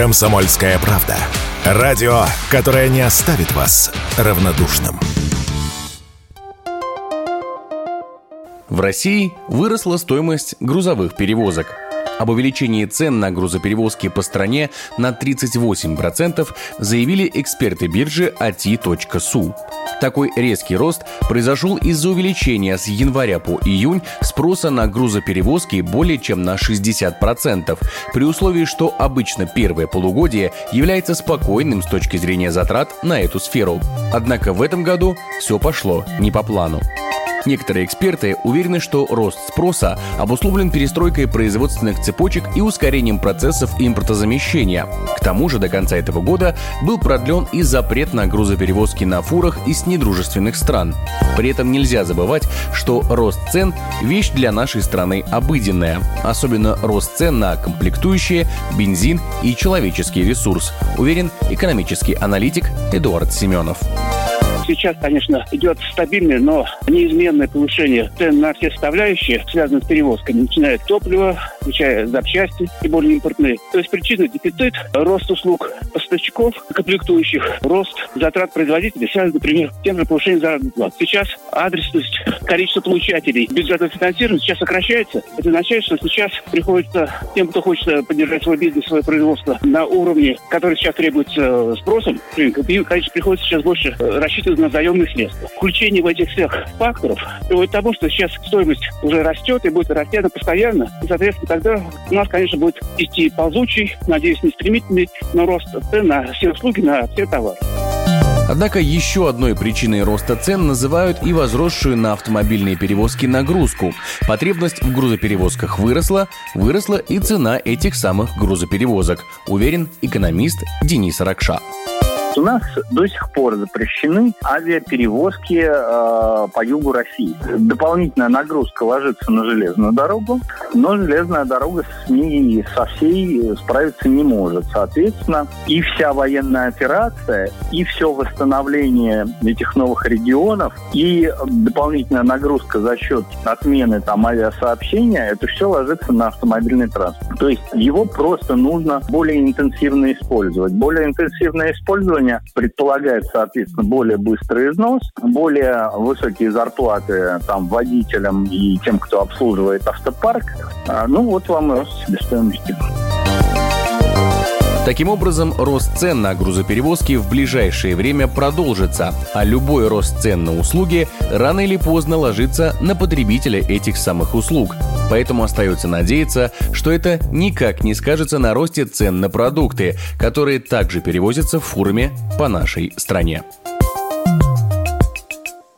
Комсомольская правда. Радио, которое не оставит вас равнодушным. В России выросла стоимость грузовых перевозок. Об увеличении цен на грузоперевозки по стране на 38% заявили эксперты биржи AT.su. Такой резкий рост произошел из-за увеличения с января по июнь спроса на грузоперевозки более чем на 60%, при условии, что обычно первое полугодие является спокойным с точки зрения затрат на эту сферу. Однако в этом году все пошло не по плану. Некоторые эксперты уверены, что рост спроса обусловлен перестройкой производственных цепочек и ускорением процессов импортозамещения. К тому же до конца этого года был продлен и запрет на грузоперевозки на фурах из недружественных стран. При этом нельзя забывать, что рост цен – вещь для нашей страны обыденная. Особенно рост цен на комплектующие, бензин и человеческий ресурс, уверен экономический аналитик Эдуард Семенов. Сейчас, конечно, идет стабильное, но неизменное повышение цен на все составляющие, связанные с перевозками, начиная от топлива, включая запчасти и более импортные. То есть причина дефицит, рост услуг поставщиков, комплектующих, рост затрат производителей связан, например, с тем же повышением заработных плат. Сейчас адресность, количество получателей бюджетного финансирования сейчас сокращается. Это означает, что сейчас приходится тем, кто хочет поддержать свой бизнес, свое производство на уровне, который сейчас требуется спросом, конечно, приходится сейчас больше рассчитывать на заемные средства. Включение в этих всех факторов приводит к тому, что сейчас стоимость уже растет и будет расти она постоянно. И, соответственно, тогда у нас, конечно, будет идти ползучий, надеюсь, не стремительный, но рост цен на все услуги, на все товары. Однако еще одной причиной роста цен называют и возросшую на автомобильные перевозки нагрузку. Потребность в грузоперевозках выросла, выросла и цена этих самых грузоперевозок, уверен экономист Денис Ракша. У нас до сих пор запрещены авиаперевозки э, по югу России. Дополнительная нагрузка ложится на железную дорогу, но железная дорога с ней со всей справиться не может. Соответственно, и вся военная операция, и все восстановление этих новых регионов, и дополнительная нагрузка за счет отмены там авиасообщения, это все ложится на автомобильный транспорт. То есть его просто нужно более интенсивно использовать. Более интенсивное использование оборудования предполагает, соответственно, более быстрый износ, более высокие зарплаты там водителям и тем, кто обслуживает автопарк. А, ну вот вам рост себестоимости. Таким образом, рост цен на грузоперевозки в ближайшее время продолжится, а любой рост цен на услуги рано или поздно ложится на потребителя этих самых услуг. Поэтому остается надеяться, что это никак не скажется на росте цен на продукты, которые также перевозятся фурами по нашей стране.